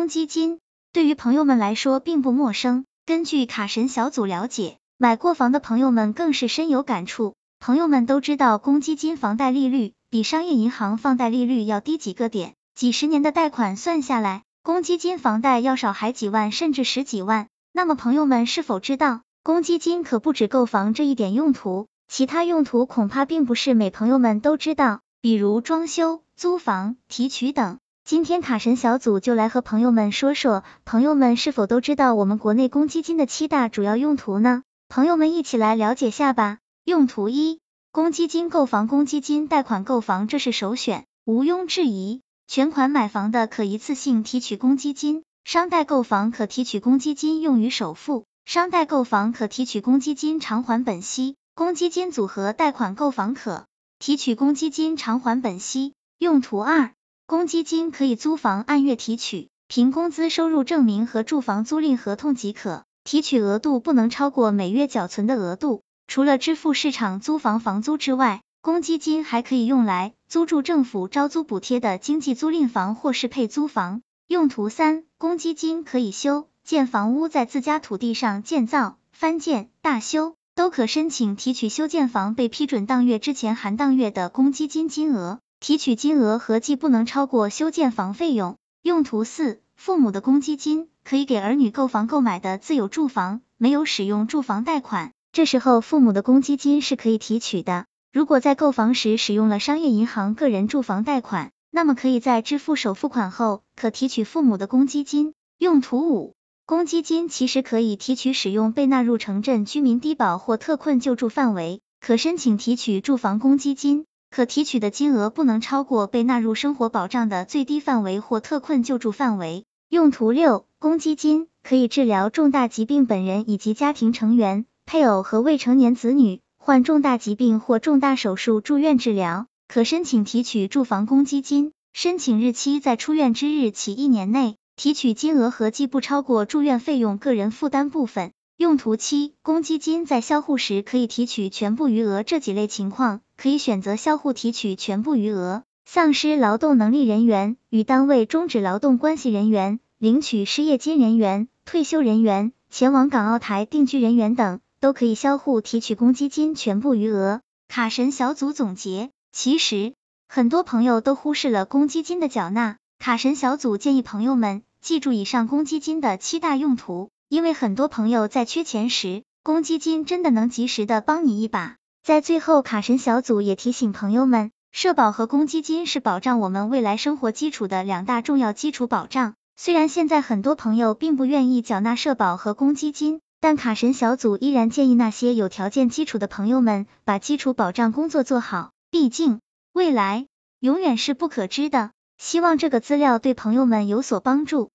公积金对于朋友们来说并不陌生。根据卡神小组了解，买过房的朋友们更是深有感触。朋友们都知道，公积金房贷利率比商业银行放贷利率要低几个点，几十年的贷款算下来，公积金房贷要少还几万，甚至十几万。那么朋友们是否知道，公积金可不止购房这一点用途，其他用途恐怕并不是每朋友们都知道，比如装修、租房、提取等。今天卡神小组就来和朋友们说说，朋友们是否都知道我们国内公积金的七大主要用途呢？朋友们一起来了解下吧。用途一，公积金购房，公积金贷款购房，这是首选，毋庸置疑。全款买房的可一次性提取公积金，商贷购房可提取公积金用于首付，商贷购房可提取公积金偿还本息，公积金组合贷款购房可提取公积金偿还本息。用途二。公积金可以租房按月提取，凭工资收入证明和住房租赁合同即可，提取额度不能超过每月缴存的额度。除了支付市场租房房租之外，公积金还可以用来租住政府招租补贴的经济租赁房或是配租房。用途三，公积金可以修建房屋，在自家土地上建造、翻建、大修，都可申请提取修建房被批准当月之前含当月的公积金金额。提取金额合计不能超过修建房费用。用途四，父母的公积金可以给儿女购房购买的自有住房，没有使用住房贷款，这时候父母的公积金是可以提取的。如果在购房时使用了商业银行个人住房贷款，那么可以在支付首付款后，可提取父母的公积金。用途五，公积金其实可以提取使用被纳入城镇居民低保或特困救助范围，可申请提取住房公积金。可提取的金额不能超过被纳入生活保障的最低范围或特困救助范围。用途六，公积金可以治疗重大疾病，本人以及家庭成员、配偶和未成年子女患重大疾病或重大手术住院治疗，可申请提取住房公积金。申请日期在出院之日起一年内，提取金额合计不超过住院费用个人负担部分。用途七，公积金在销户时可以提取全部余额，这几类情况可以选择销户提取全部余额。丧失劳动能力人员、与单位终止劳动关系人员、领取失业金人员、退休人员、前往港澳台定居人员等，都可以销户提取公积金全部余额。卡神小组总结：其实很多朋友都忽视了公积金的缴纳，卡神小组建议朋友们记住以上公积金的七大用途。因为很多朋友在缺钱时，公积金真的能及时的帮你一把。在最后，卡神小组也提醒朋友们，社保和公积金是保障我们未来生活基础的两大重要基础保障。虽然现在很多朋友并不愿意缴纳社保和公积金，但卡神小组依然建议那些有条件基础的朋友们把基础保障工作做好。毕竟，未来永远是不可知的。希望这个资料对朋友们有所帮助。